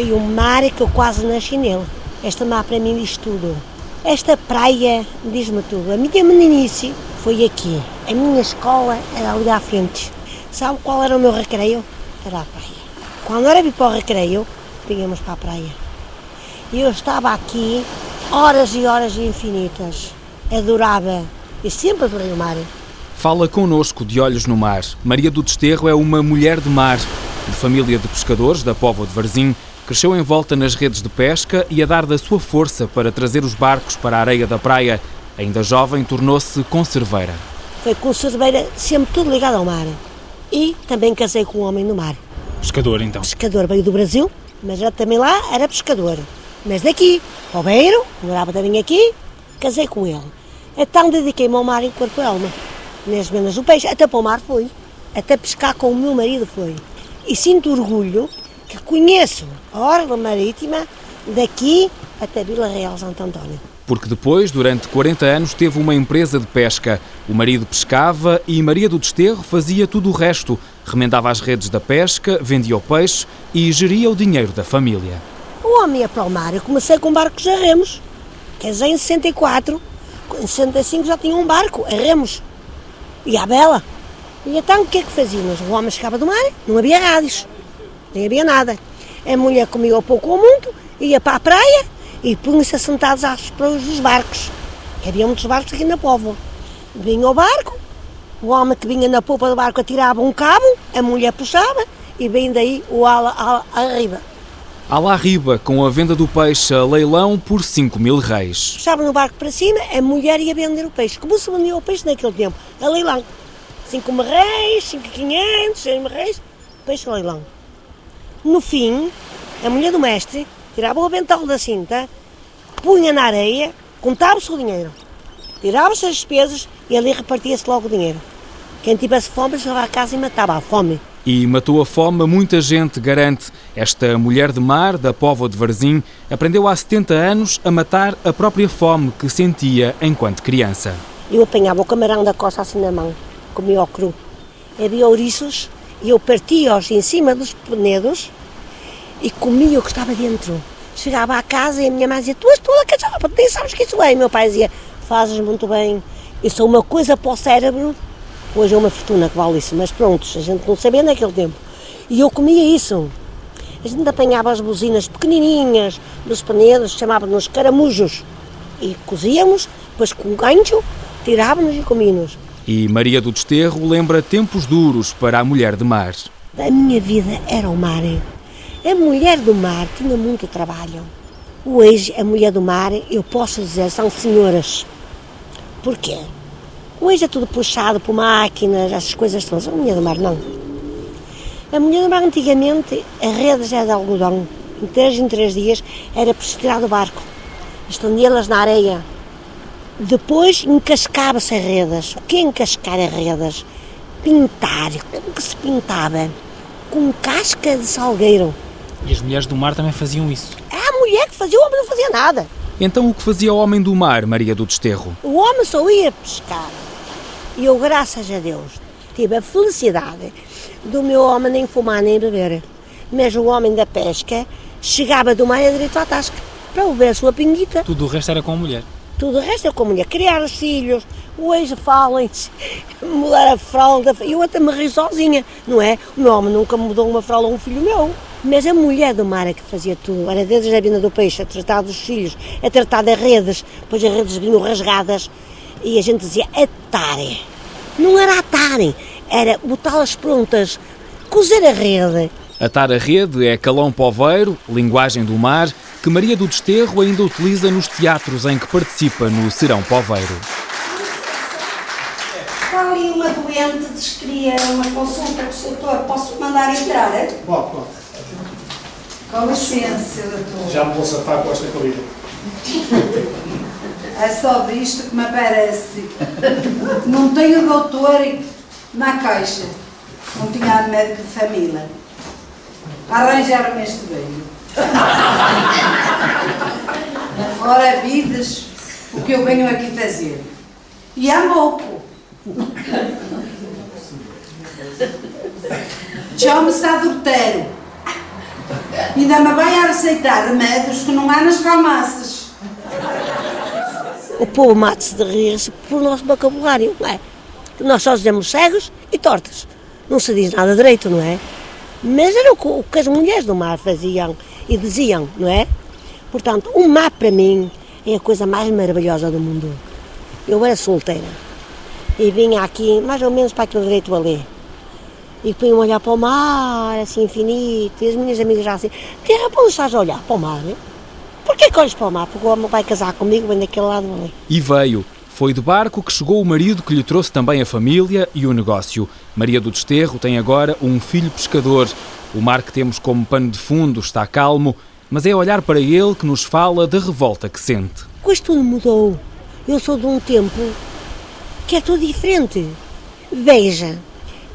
Foi um mar que eu quase nasci nele. Este mar para mim diz tudo. Esta praia diz-me tudo. A minha meninice foi aqui. A minha escola era ali à frente. Sabe qual era o meu recreio? Era a praia. Quando era vir para o recreio, vinhamos para a praia. E eu estava aqui horas e horas infinitas. Adorava. E sempre adorei o mar. Fala connosco de Olhos no Mar. Maria do Desterro é uma mulher de mar. De família de pescadores da Póvoa de Varzim, cresceu em volta nas redes de pesca e a dar da sua força para trazer os barcos para a areia da praia. Ainda jovem, tornou-se conserveira. Foi conserveira, sempre tudo ligado ao mar. E também casei com um homem no mar. Pescador, então? Pescador, veio do Brasil, mas era também lá era pescador. Mas daqui, ao Beiro, morava também aqui, casei com ele. Então dediquei-me ao mar em corpo e alma. Nas vendas do peixe, até para o mar foi. Até pescar com o meu marido foi. E sinto orgulho que conheço a orla marítima daqui até Vila Real Santo António. Porque depois, durante 40 anos, teve uma empresa de pesca. O marido pescava e Maria do Desterro fazia tudo o resto. Remendava as redes da pesca, vendia o peixe e geria o dinheiro da família. O homem ia para o mar. Eu comecei com barcos a remos. Casei em 64. Em 65 já tinha um barco a remos. E à bela. E então o que é que fazíamos? O homem chegava do mar, não havia rádios, nem havia nada. A mulher comia o pouco ou muito, ia para a praia e punha-se assentados às proas dos barcos. Que havia muitos barcos aqui na Póvoa. Vinha o barco, o homem que vinha na polpa do barco atirava um cabo, a mulher puxava e vem daí o ala, ala arriba. Ala arriba, com a venda do peixe a leilão por 5 mil reis. Puxava no barco para cima, a mulher ia vender o peixe. Como se vendia o peixe naquele tempo? A leilão. 5 mil reis, 5 500, 6 mil reis, peixe a leilão. No fim, a mulher do mestre tirava o avental da cinta, punha na areia, contava-se o dinheiro. Tirava-se as despesas e ali repartia-se logo o dinheiro. Quem tivesse fome chegava a casa e matava a fome. E matou a fome a muita gente, garante. Esta mulher de mar, da Póvoa de Varzim, aprendeu há 70 anos a matar a própria fome que sentia enquanto criança. Eu apanhava o camarão da costa assim na mão, comia o cru. Havia ouriços e eu partia-os em cima dos penedos e comia o que estava dentro. Chegava à casa e a minha mãe dizia, tu és toda cachapa, nem sabes que isso é. E meu pai dizia, fazes muito bem, isso é uma coisa para o cérebro Hoje é uma fortuna que vale isso, mas pronto, a gente não sabia naquele tempo. E eu comia isso. A gente apanhava as buzinas pequenininhas dos panelos, chamava-nos caramujos. E cozíamos, depois com gancho, tirávamos e comíamos. E Maria do Desterro lembra tempos duros para a mulher de mar. A minha vida era o mar. A mulher do mar tinha muito trabalho. Hoje, a mulher do mar, eu posso dizer, são senhoras. Porquê? Hoje é tudo puxado por máquinas, essas coisas todas. A mulher do mar não. A mulher do mar antigamente, a rede já era de algodão. Em três em três dias era para tirar do barco. Estendia-las na areia. Depois encascava-se as redes. O que é encascar as redes? Pintar. Como que se pintava? Com casca de salgueiro. E as mulheres do mar também faziam isso? É a mulher que fazia, o homem não fazia nada. Então o que fazia o homem do mar, Maria do Desterro? O homem só ia pescar. E eu, graças a Deus, tive a felicidade do meu homem nem fumar nem beber. Mas o homem da pesca chegava do mar direito à tasca para beber a sua pinguita. Tudo o resto era com a mulher? Tudo o resto era com a mulher. Criar os filhos, hoje falem-se, mudar a fralda. Eu até me ri sozinha, não é? O meu homem nunca mudou uma fralda a um filho meu. Mas a mulher do mar é que fazia tudo. Era desde a vinda do peixe, a tratar dos filhos, a tratar das redes. Depois as redes vinham rasgadas e a gente dizia atare. Não era atare, era botá-las prontas, cozer a rede. Atar a rede é calão poveiro, linguagem do mar, que Maria do Desterro ainda utiliza nos teatros em que participa no Serão Poveiro. Está ali uma doente, diz que queria uma consulta com o doutor. Posso mandar entrar? É? Pode, pode. Com licença, doutor. Já me vou safar com esta corrida. É só visto que me aparece. Não tenho doutor na caixa. Não tinha médico de família. Arranjaram-me este veio. Ora, vidas, o que eu venho aqui fazer. E há pouco. Chama-se adultério. Ainda me vai a receitar remédios que não há nas farmácias. O povo mata-se de rir pelo nosso vocabulário, não é? Nós só dizemos cegos e tortas. Não se diz nada direito, não é? Mas era o que as mulheres do mar faziam e diziam, não é? Portanto, o mar para mim é a coisa mais maravilhosa do mundo. Eu era solteira e vinha aqui mais ou menos para aquele direito ali. E punha olhar para o mar, assim infinito, e as minhas amigas já assim, terra, para onde estás a olhar? Para o mar? Porquê que olhas para o mar? Porque o homem vai casar comigo, vem daquele lado ali. E veio. Foi de barco que chegou o marido que lhe trouxe também a família e o negócio. Maria do Desterro tem agora um filho pescador. O mar que temos como pano de fundo está calmo, mas é olhar para ele que nos fala da revolta que sente. Pois tudo mudou. Eu sou de um tempo que é tudo diferente. Veja,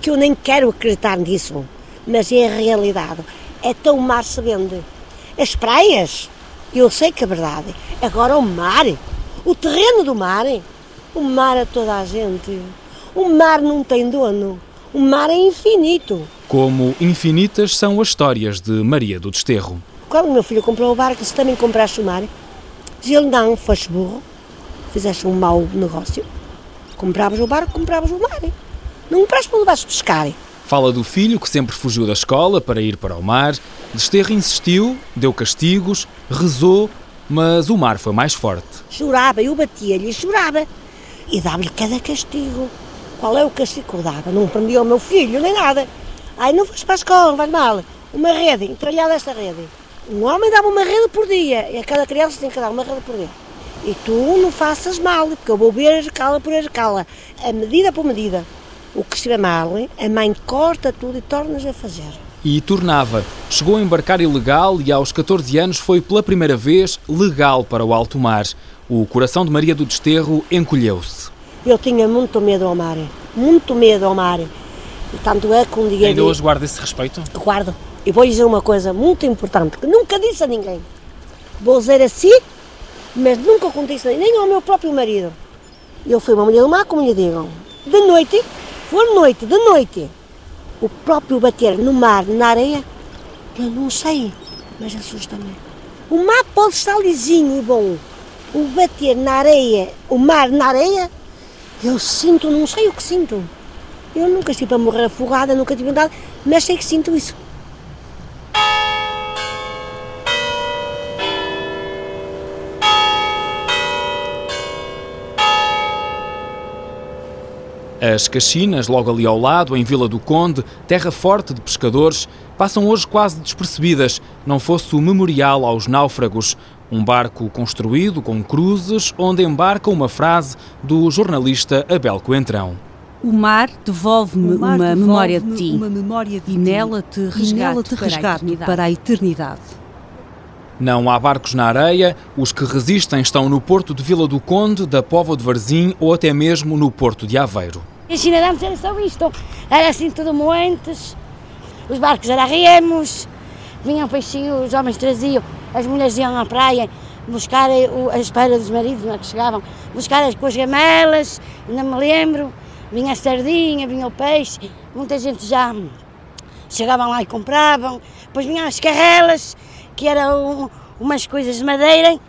que eu nem quero acreditar nisso, mas é a realidade. É tão mar se vende. As praias, eu sei que é verdade. Agora o mar, o terreno do mar, o mar é toda a gente. O mar não tem dono. O mar é infinito. Como infinitas são as histórias de Maria do Desterro. Quando o meu filho comprou o barco, se também compraste o mar, diz ele, não, foste burro, fizeste um mau negócio. Compravas o barco, compravas o mar. Não compraste para levares pescar. Fala do filho que sempre fugiu da escola para ir para o mar. Desterro insistiu, deu castigos, rezou, mas o mar foi mais forte. Chorava, eu batia-lhe e chorava e dava-lhe cada castigo. Qual é o castigo que eu dava? Não prendia o meu filho, nem nada. Ai, não vais para a escola, não vais mal. Uma rede, entralhada esta rede. Um homem dava uma rede por dia, e a cada criança tem que dar uma rede por dia. E tu não faças mal, porque eu vou ver a escala por a escala, a medida por medida. O que estiver mal, a mãe corta tudo e tornas a fazer. E tornava. Chegou a embarcar ilegal e aos 14 anos foi pela primeira vez legal para o alto mar. O coração de Maria do Desterro encolheu-se. Eu tinha muito medo ao mar, muito medo ao mar. E tanto é que um dia. Ainda hoje guarda esse respeito? Guardo. E vou dizer uma coisa muito importante que nunca disse a ninguém. Vou dizer assim, mas nunca contei isso nem ao meu próprio marido. Eu fui uma mulher do mar, como lhe digam. De noite, for noite, de noite, o próprio bater no mar, na areia, eu não sei, mas assusta-me. O mar pode estar lisinho e bom, o bater na areia, o mar na areia, eu sinto, não sei o que sinto. Eu nunca estive a morrer afogada, nunca tive nada, mas sei que sinto isso. As Caxinas, logo ali ao lado, em Vila do Conde, terra forte de pescadores, passam hoje quase despercebidas, não fosse o memorial aos náufragos, um barco construído com cruzes, onde embarca uma frase do jornalista Abel Coentrão. O mar devolve-me uma, devolve memória de ti memória de e nela te resgato, resgato para, a eternidade. Não há barcos na areia, os que resistem estão no porto de Vila do Conde, da Póvoa de Varzim ou até mesmo no porto de Aveiro. Em China era só isto, era assim tudo moentes, os barcos eram remos, vinham peixinhos, os homens traziam as mulheres iam à praia buscar a espera dos maridos, não é que chegavam, buscar as, com as gamelas, ainda me lembro, vinha a sardinha, vinha o peixe, muita gente já chegavam lá e compravam, depois vinham as carrelas, que eram umas coisas de madeira,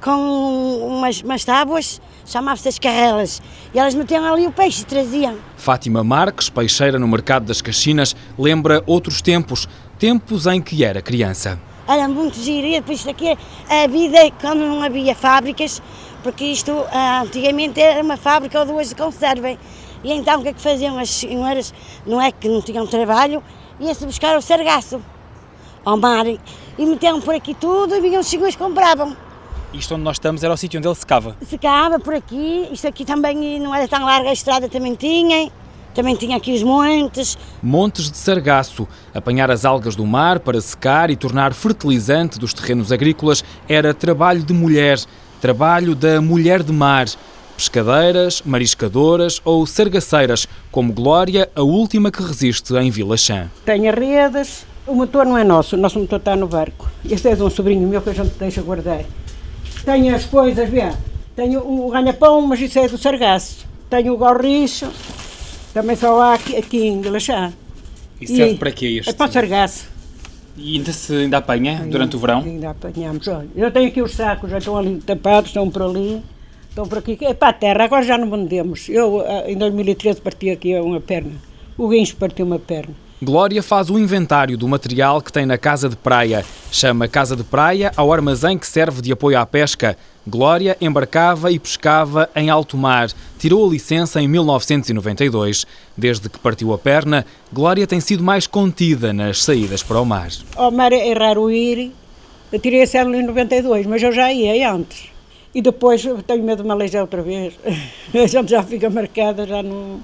com umas, umas tábuas, chamava-se as carrelas, e elas metiam ali o peixe e traziam. Fátima Marques, peixeira no mercado das Caxinas, lembra outros tempos, tempos em que era criança era muito giro. E depois isto aqui, a vida quando não havia fábricas, porque isto ah, antigamente era uma fábrica ou duas de conserva. E então o que é que faziam as senhoras? Não é que não tinham trabalho, ia-se buscar o sargaço ao mar e metiam por aqui tudo e vinham os senhores compravam. Isto onde nós estamos era o sítio onde ele secava? Secava por aqui, isto aqui também não era tão larga, a estrada também tinha. Também tinha aqui os montes. Montes de sargaço. Apanhar as algas do mar para secar e tornar fertilizante dos terrenos agrícolas era trabalho de mulher, trabalho da mulher de mar. Pescadeiras, mariscadoras ou sargaceiras, como Glória, a última que resiste em Vila Chã. Tenho redes, o motor não é nosso, o nosso motor está no barco. Este é de um sobrinho meu que a gente deixa guardar. Tenho as coisas, vê, tenho o ganha-pão, mas isso é do sargaço. Tenho o gorricho, também só há aqui, aqui em Galachá. E serve para quê este? É para o sargaço. E ainda se ainda apanha ainda, durante o verão? Ainda apanhamos. Olha, eu tenho aqui os sacos, já estão ali tapados, estão por ali, estão por aqui. É para a terra, agora já não vendemos. Eu, eh, em 2013, parti aqui uma perna. O guincho partiu uma perna. Glória faz o inventário do material que tem na casa de praia. Chama Casa de Praia ao armazém que serve de apoio à pesca. Glória embarcava e pescava em alto mar. Tirou a licença em 1992. Desde que partiu a perna, Glória tem sido mais contida nas saídas para o mar. Ao mar é raro ir. Eu tirei a célula em 92, mas eu já ia antes. E depois tenho medo de me aleijar outra vez. A gente já fica marcada, já não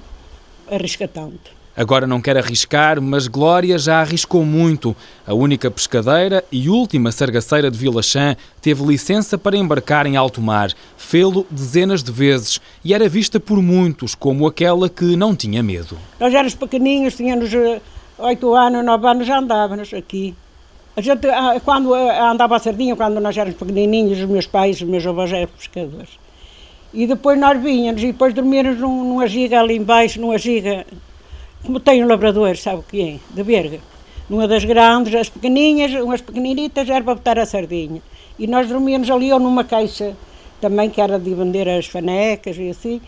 arrisca tanto. Agora não quer arriscar, mas Glória já arriscou muito. A única pescadeira e última sargaceira de Vila Chã teve licença para embarcar em alto mar. Fê-lo dezenas de vezes e era vista por muitos como aquela que não tinha medo. Nós éramos pequeninhos, tínhamos eh, oito anos, nove anos, já andávamos aqui. A gente, ah, quando eh, andava a sardinha, quando nós éramos pequenininhos, os meus pais, os meus avós eram pescadores. E depois nós vínhamos e depois dormíamos numa giga ali embaixo, numa giga como tem um labrador, sabe o que é? De verga. Numa das grandes, as pequeninhas, umas pequeninitas, era para botar a sardinha. E nós dormíamos ali ou numa caixa também que era de vender as fanecas e assim.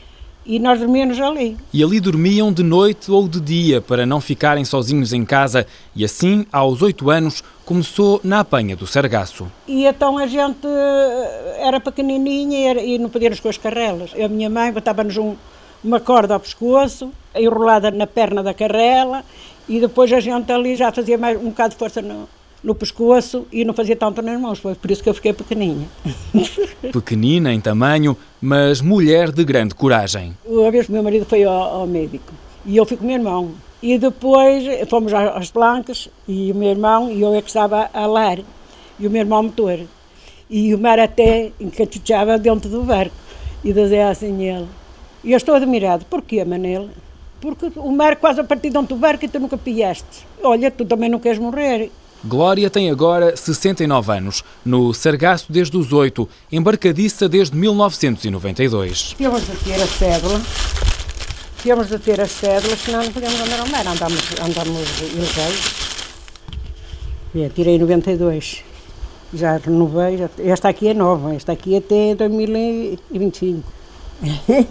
E nós dormíamos ali. E ali dormiam de noite ou de dia para não ficarem sozinhos em casa. E assim, aos oito anos, começou na apanha do sargaço. E então a gente eh, era pequenininha e não podíamos com as carrelas. A minha mãe botava-nos um, uma corda ao pescoço, enrolada na perna da carrela, e depois a gente ali já fazia mais, um bocado de força no, no pescoço e não fazia tanto nas mãos, foi por isso que eu fiquei pequeninha. Pequenina em tamanho, mas mulher de grande coragem. Uma vez que meu marido foi ao, ao médico e eu fui com o meu irmão. E depois fomos às plancas e o meu irmão e eu é que estava a lar e o meu irmão motor. E o mar até encachuchava dentro do barco e dizia assim ele, e eu estou admirado. Porquê, Manel? Porque o mar quase a partir de onde tu barco e tu nunca piaste. Olha, tu também não queres morrer. Glória tem agora 69 anos, no Sargaço desde os 8, embarcadiça desde 1992. Temos de ter a cédula, temos de ter a cédula, senão não podemos andar ao mar, andamos, andamos ilegais. É, tirei 92, já renovei, já, esta aqui é nova, esta aqui é até 2025.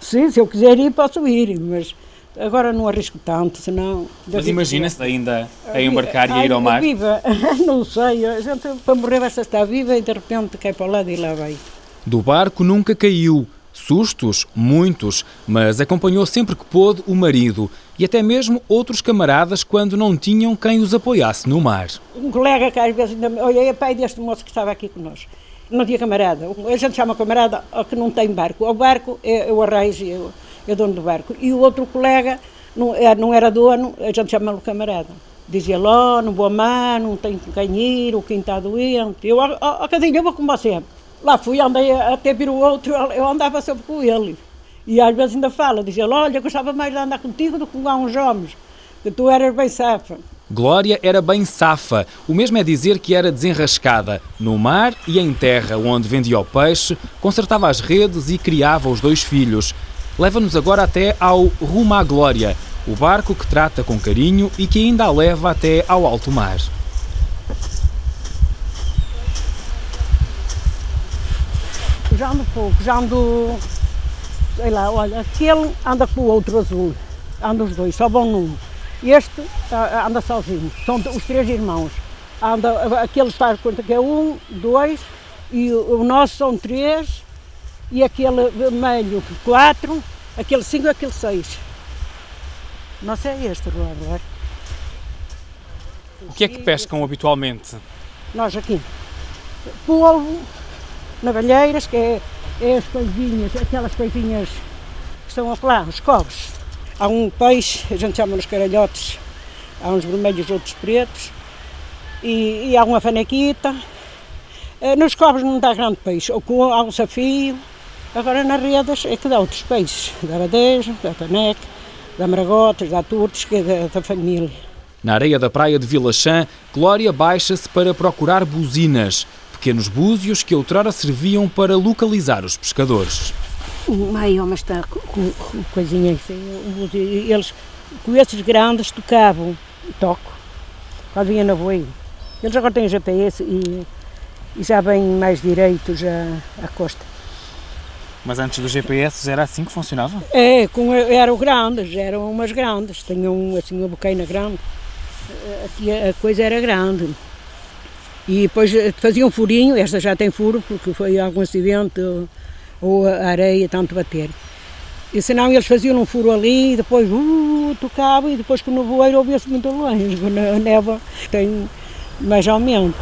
Sim, se eu quiser ir, posso ir, mas agora não arrisco tanto, senão... Mas imagina-se ainda a embarcar e a ir ao mar? Viva, não sei, a gente para morrer basta estar viva e de repente cai para o lado e lá vai. Do barco nunca caiu, sustos, muitos, mas acompanhou sempre que pôde o marido e até mesmo outros camaradas quando não tinham quem os apoiasse no mar. Um colega que às vezes ainda... Olha, é pai deste moço que estava aqui connosco não tinha camarada. A gente chama camarada ao que não tem barco. O barco é, é o arraio, é, é dono do barco. E o outro colega não, é, era dono, a gente chama-lo camarada. Dizia lá, não vou amar, não tenho quem ir, o quem está doente. Eu, a cadinha, eu vou com você. Lá fui, andei até vir o outro, eu andava sempre com ele. E às vezes ainda fala, dizia, olha, gostava mais de andar contigo do que com uns homens, que tu eras bem safa. Glória era bem safa, o mesmo é dizer que era desenrascada, no mar e em terra, onde vendia o peixe, consertava as redes e criava os dois filhos. Leva-nos agora até ao Rumo à Glória, o barco que trata com carinho e que ainda a leva até ao alto mar. Já ando pouco, já ando. Sei lá, olha, aquele anda com o outro azul. Anda os dois, só vão num. Este anda sozinho, são os três irmãos. Anda, aquele faz conta que é um, dois, e o, nosso são três, e aquele vermelho quatro, aquele cinco e aquele seis. Não sei é este, Eduardo. O que é que pescam habitualmente? Nós aqui. Polvo, navalheiras, que é, é as coisinhas, aquelas coisinhas que estão lá, os cobres. Há um peixe, a gente chama nos caralhotes, há uns vermelhos, outros pretos, e, e há uma fanequita. Eh, nos cobres não dá grande peixe, ou há um safio. Agora nas redes é que dá outros peixes, da abadejo, da faneca, da maragotas, da turtes, que é da, da família. Na areia da praia de Vila Chã, Glória baixa-se para procurar buzinas, pequenos búzios que outrora serviam para localizar os pescadores. Ai, mas está com, com coisinhas. Eles, com esses grandes, tocavam. Toco. quando vinha na boi. Eles agora têm GPS e, e já vêm mais direitos à, à costa. Mas antes do GPS era assim que funcionava? É, com, eram grandes, eram umas grandes, tinham assim uma boqueina grande, aqui a coisa era grande. E depois faziam um furinho, esta já tem furo porque foi algum acidente ou, ou a areia tanto bater. E senão eles faziam um furo ali e depois uh, tocava e depois com o nevoeiro ouvia-se muito longe, quando a neva tem mais aumento.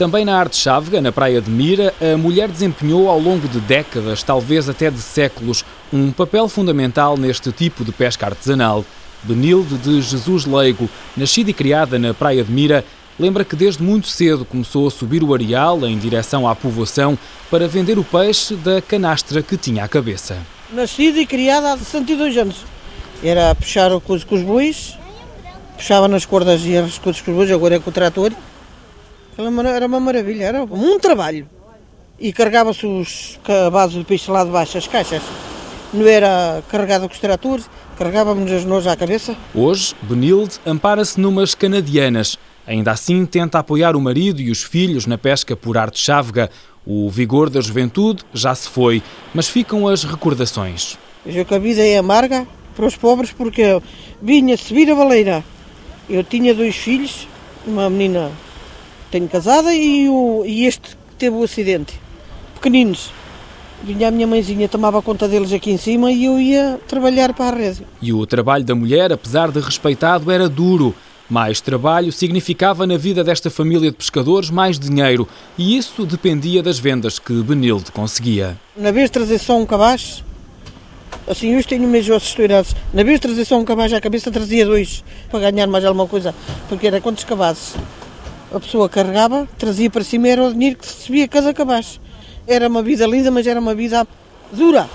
Também na arte chávega, na praia de Mira, a mulher desempenhou ao longo de décadas, talvez até de séculos, um papel fundamental neste tipo de pesca artesanal. Benilde de Jesus Leigo, nascida e criada na praia de Mira, lembra que desde muito cedo começou a subir o areal em direção à povoação para vender o peixe da canastra que tinha à cabeça. Nascida e criada há 62 anos. Era puxar o coisa com os bois, puxava nas cordas e as coisas com os bois, agora é com o trator. Era uma maravilha, era um trabalho. E carregava-se os cabazes de peixe lá de baixo, as caixas. Não era carregado com os tratores, carregávamos as nós à cabeça. Hoje, Benilde ampara-se numas canadianas. Ainda assim, tenta apoiar o marido e os filhos na pesca por arte chávega. O vigor da juventude já se foi, mas ficam as recordações. Vejo que a vida é amarga para os pobres porque vinha subir a baleira. Eu tinha dois filhos, uma menina tenho casada e, o, e este teve o acidente. Pequeninos. Vinha a minha mãezinha, tomava conta deles aqui em cima e eu ia trabalhar para a rede. E o trabalho da mulher, apesar de respeitado, era duro. Mais trabalho significava na vida desta família de pescadores mais dinheiro e isso dependia das vendas que Benilde conseguia. Na vez de trazer só um cabaz, assim hoje tenho meus ossos estourados, na vez de trazer só um cabaz à cabeça trazia dois para ganhar mais alguma coisa, porque era quantos cabazes? A pessoa carregava, trazia para cima, era o dinheiro que recebia cada cabaz. Era uma vida linda, mas era uma vida dura.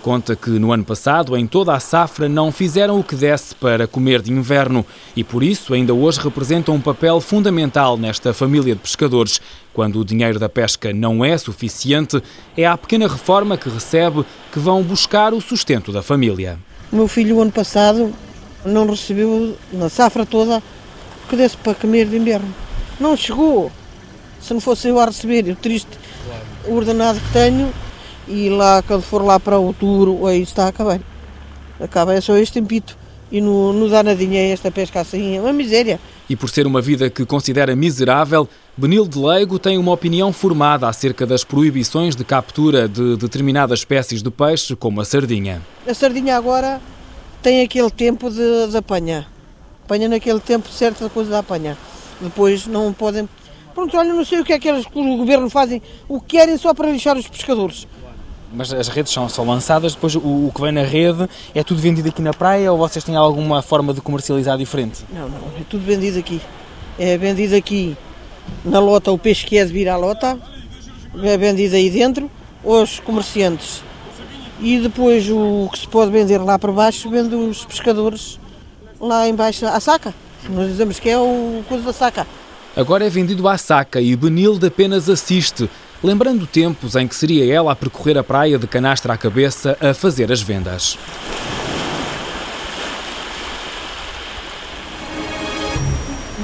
Conta que no ano passado, em toda a safra, não fizeram o que desse para comer de inverno e por isso ainda hoje representam um papel fundamental nesta família de pescadores. Quando o dinheiro da pesca não é suficiente, é a pequena reforma que recebe que vão buscar o sustento da família. O meu filho, o ano passado, não recebeu, na safra toda, o que desse para comer de inverno. Não chegou. Se não fosse eu a receber o triste o ordenado que tenho e lá quando for lá para outubro, aí está a acabar. Acaba, é só este tempito. E não, não dá nadinha esta pesca assim, é uma miséria. E por ser uma vida que considera miserável, Benilde Leigo tem uma opinião formada acerca das proibições de captura de determinadas espécies de peixe, como a sardinha. A sardinha agora tem aquele tempo de, de apanha. Apanha naquele tempo certa coisa da apanha. Depois não podem. Pronto, olha, não sei o que é que eles, o governo fazem, o que querem só para lixar os pescadores. Mas as redes são, só lançadas, depois o, o, que vem na rede é tudo vendido aqui na praia ou vocês têm alguma forma de comercializar diferente? Não, não, é tudo vendido aqui. É vendido aqui na lota, o peixe que é de vir à lota, é vendido aí dentro, os comerciantes. E depois o que se pode vender lá para baixo, vende os pescadores lá embaixo à saca. Nós dizemos que é o coisa da saca. Agora é vendido à saca e Benilde apenas assiste, lembrando tempos em que seria ela a percorrer a praia de canastra à cabeça a fazer as vendas.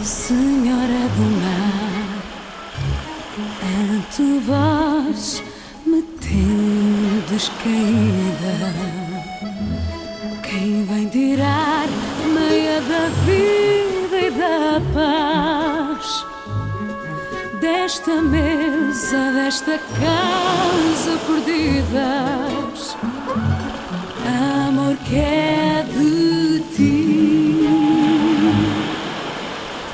Senhora do mar, a tua voz me tendes caída. Vem tirar meia da vida? da paz desta mesa, desta casa perdidas. Amor que é de ti.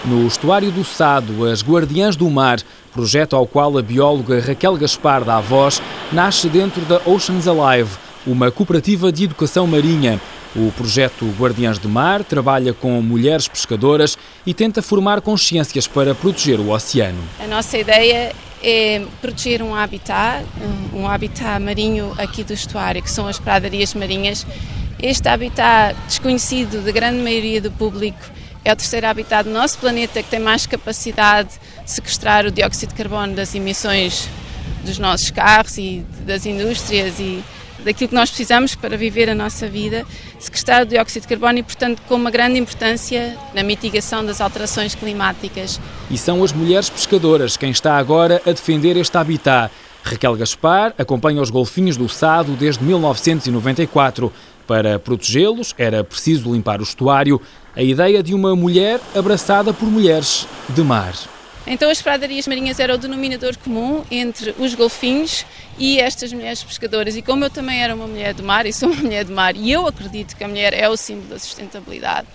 No estuário do Sado, as Guardiãs do Mar, projeto ao qual a bióloga Raquel Gaspar dá voz, nasce dentro da Oceans Alive, uma cooperativa de educação marinha o projeto Guardiãs do Mar trabalha com mulheres pescadoras e tenta formar consciências para proteger o oceano. A nossa ideia é proteger um habitat, um habitat marinho aqui do estuário, que são as pradarias marinhas. Este habitat desconhecido da grande maioria do público é o terceiro habitat do nosso planeta que tem mais capacidade sequestrar o dióxido de carbono das emissões dos nossos carros e das indústrias e daquilo que nós precisamos para viver a nossa vida, sequestrar o dióxido de carbono e, portanto, com uma grande importância na mitigação das alterações climáticas. E são as mulheres pescadoras quem está agora a defender este habitat. Raquel Gaspar acompanha os golfinhos do Sado desde 1994. Para protegê-los era preciso limpar o estuário. A ideia de uma mulher abraçada por mulheres de mar. Então as pradarias marinhas eram o denominador comum entre os golfinhos e estas mulheres pescadoras. E como eu também era uma mulher do mar e sou uma mulher do mar, e eu acredito que a mulher é o símbolo da sustentabilidade,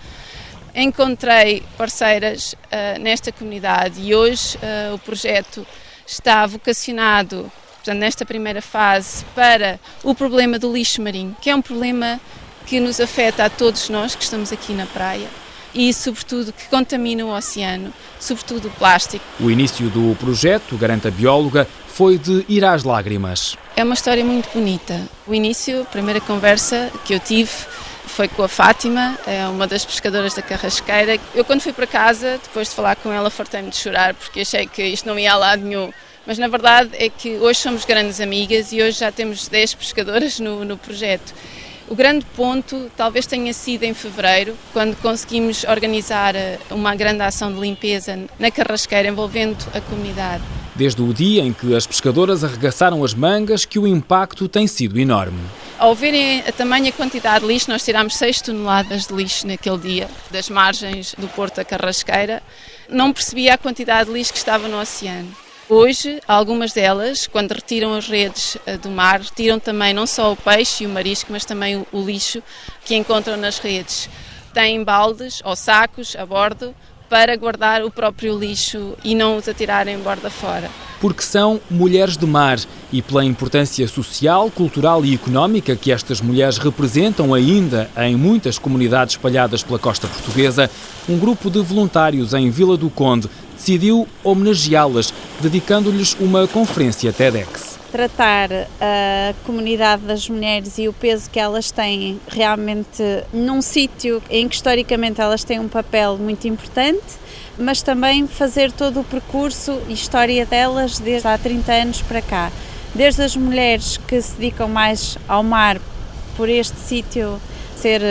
encontrei parceiras uh, nesta comunidade e hoje uh, o projeto está vocacionado, portanto, nesta primeira fase, para o problema do lixo marinho, que é um problema que nos afeta a todos nós que estamos aqui na praia e, sobretudo, que contamina o oceano, sobretudo o plástico. O início do projeto, garante a bióloga, foi de ir às lágrimas. É uma história muito bonita. O início, a primeira conversa que eu tive foi com a Fátima, é uma das pescadoras da Carrasqueira. Eu, quando fui para casa, depois de falar com ela, fartei-me de chorar porque achei que isto não ia a lado nenhum. Mas na verdade é que hoje somos grandes amigas e hoje já temos 10 pescadoras no, no projeto. O grande ponto talvez tenha sido em fevereiro, quando conseguimos organizar eh, uma grande ação de limpeza na carrasqueira envolvendo a comunidade. Desde o dia em que as pescadoras arregaçaram as mangas, que o impacto tem sido enorme. Ao verem a tamanha quantidade de lixo, nós tirámos 6 toneladas de lixo naquele dia, das margens do Porto da Carrasqueira. Não percebia a quantidade de lixo que estava no oceano. Hoje, algumas delas, quando retiram as redes eh, do mar, retiram também não só o peixe e o marisco, mas também o lixo que encontram nas redes. Têm baldes ou sacos a bordo para guardar o próprio lixo e não os atirarem borda fora. Porque são mulheres de mar e pela importância social, cultural e económica que estas mulheres representam ainda em muitas comunidades espalhadas pela costa portuguesa, um grupo de voluntários em Vila do Conde decidiu homenageá-las, dedicando-lhes uma conferência TEDx. Tratar a comunidade das mulheres e o peso que elas têm realmente num sítio em que historicamente elas têm um papel muito importante, mas também fazer todo o percurso e história delas desde há 30 anos para cá. Desde as mulheres que se dedicam mais ao mar por este sítio ser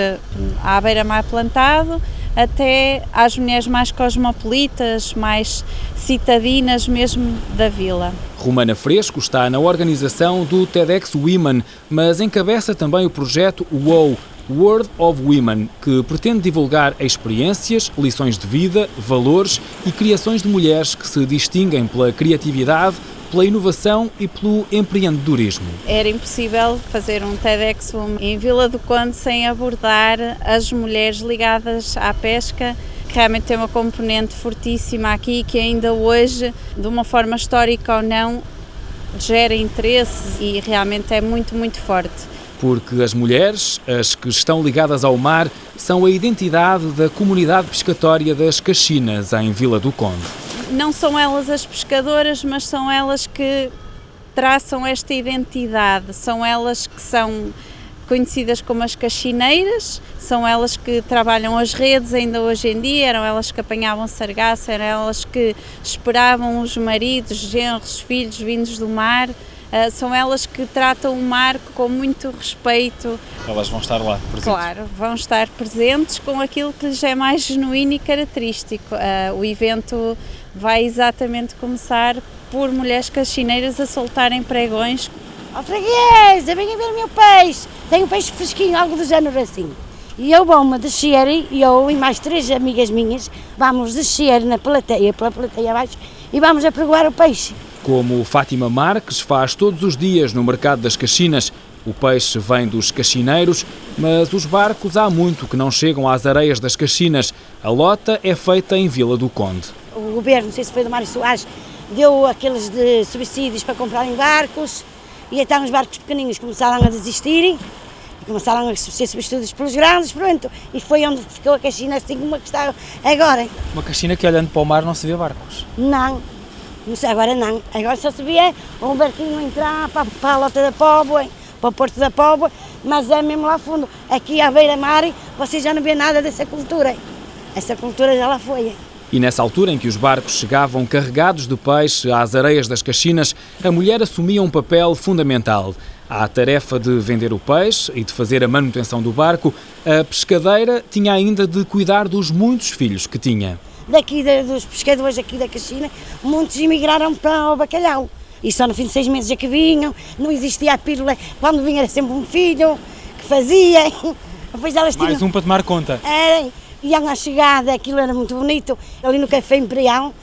à beira-mar plantado, até às mulheres mais cosmopolitas, mais citadinas mesmo da vila. Romana Fresco está na organização do TEDx Women, mas encabeça também o projeto WOW, World of Women, que pretende divulgar experiências, lições de vida, valores e criações de mulheres que se distinguem pela criatividade, pela inovação e pelo empreendedorismo. Era impossível fazer um TEDx em Vila do Conde sem abordar as mulheres ligadas à pesca que realmente tem uma componente fortíssima aqui que ainda hoje, de uma forma histórica ou não, gera interesse e realmente é muito, muito forte. Porque as mulheres, as que estão ligadas ao mar, são a identidade da comunidade pescatória das Caxinas, em Vila do Conde não são elas as pescadoras, mas são elas que traçam esta identidade, são elas que são conhecidas como as caxineiras, são elas que trabalham as redes ainda hoje em dia, eram elas que apanhavam sargaço, eram elas que esperavam os maridos, genros, filhos vindos do mar. Uh, são elas que tratam o mar com muito respeito. Elas vão estar lá presentes? Claro, vão estar presentes com aquilo que lhes é mais genuíno e característico. Uh, o evento vai exatamente começar por mulheres caxineiras a soltarem pregões. Ó oh, freguesa, venha ver o meu peixe, tenho um peixe fresquinho, algo do género assim. E eu vou-me descer, e eu e mais três amigas minhas, vamos descer na plateia, pela plateia abaixo, e vamos apregoar o peixe. Como Fátima Marques faz todos os dias no mercado das Caxinas, o peixe vem dos caxineiros, mas os barcos há muito que não chegam às areias das Caxinas. A lota é feita em Vila do Conde o governo, não sei se foi do Mário Soares, deu aqueles de subsídios para comprarem barcos e então os barcos pequeninos começaram a desistirem e começaram a ser substituídos pelos grandes, pronto, e foi onde ficou a caixina assim como que está agora. Uma caixina que olhando para o mar não se vê barcos? Não, agora não, agora só se vê um barquinho entrar para, para a lota da Póvoa, para o Porto da Póvoa, mas é mesmo lá fundo, aqui à beira-mar você já não vê nada dessa cultura, essa cultura já lá foi. E nessa altura em que os barcos chegavam carregados de peixe às areias das Caxinas, a mulher assumia um papel fundamental. À tarefa de vender o peixe e de fazer a manutenção do barco, a pescadeira tinha ainda de cuidar dos muitos filhos que tinha. Daqui dos pescadores aqui da Caxina, muitos emigraram para o bacalhau. E só no fim de seis meses é que vinham, não existia a pílula, quando vinha era sempre um filho que fazia. Depois elas tinham... Mais um para tomar conta. É, iam à chegada, aquilo era muito bonito, ali no Café Imperial,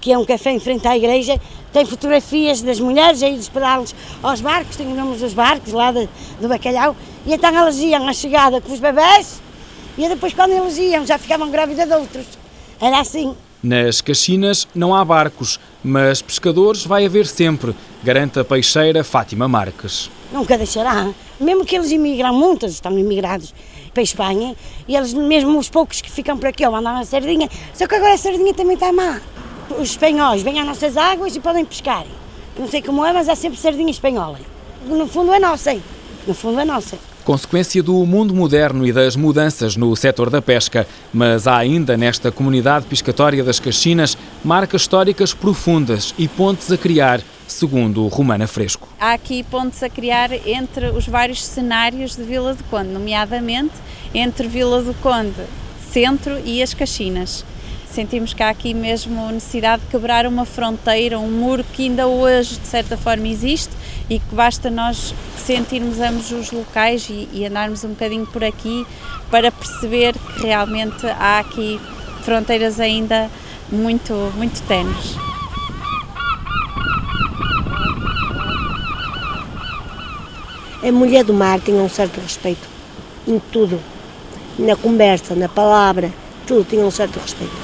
que é um café em frente à igreja, tem fotografias das mulheres a ir esperá-los aos barcos, tem os nomes dos barcos lá de, do bacalhau, e então elas iam à chegada com os bebés, e depois quando eles iam já ficavam grávidas de outros. Era assim. Nas Caxinas não há barcos, mas pescadores vai haver sempre, garante a peixeira Fátima Marques. Nunca deixará. Mesmo que eles imigram, muitos estão imigrados para a Espanha, e eles, mesmo os poucos que ficam por aqui, ou mandam a sardinha, só que agora a sardinha também está má. Os espanhóis vêm às nossas águas e podem pescar. Não sei como é, mas há sempre sardinha espanhola. No fundo é nossa, hein? no fundo é nossa consequência do mundo moderno e das mudanças no setor da pesca, mas há ainda nesta comunidade piscatória das Caxinas marcas históricas profundas e pontes a criar, segundo Romana Fresco. Há aqui pontes a criar entre os vários cenários de Vila do Conde, nomeadamente entre Vila do Conde Centro e as Caxinas sentimos que há aqui mesmo necessidade de quebrar uma fronteira, um muro que ainda hoje de certa forma existe e que basta nós sentirmos ambos os locais e, e andarmos um bocadinho por aqui para perceber que realmente há aqui fronteiras ainda muito, muito tenues. A mulher do mar tinha um certo respeito em tudo, na conversa, na palavra, tudo tinha um certo respeito.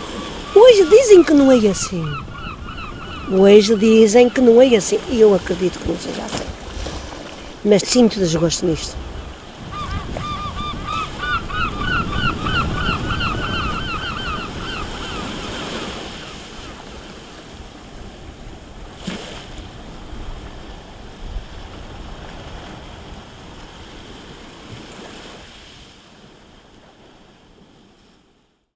Hoje dizem que não é assim. Hoje dizem que não é assim. E eu acredito que não seja assim. Mas sinto desgosto nisto.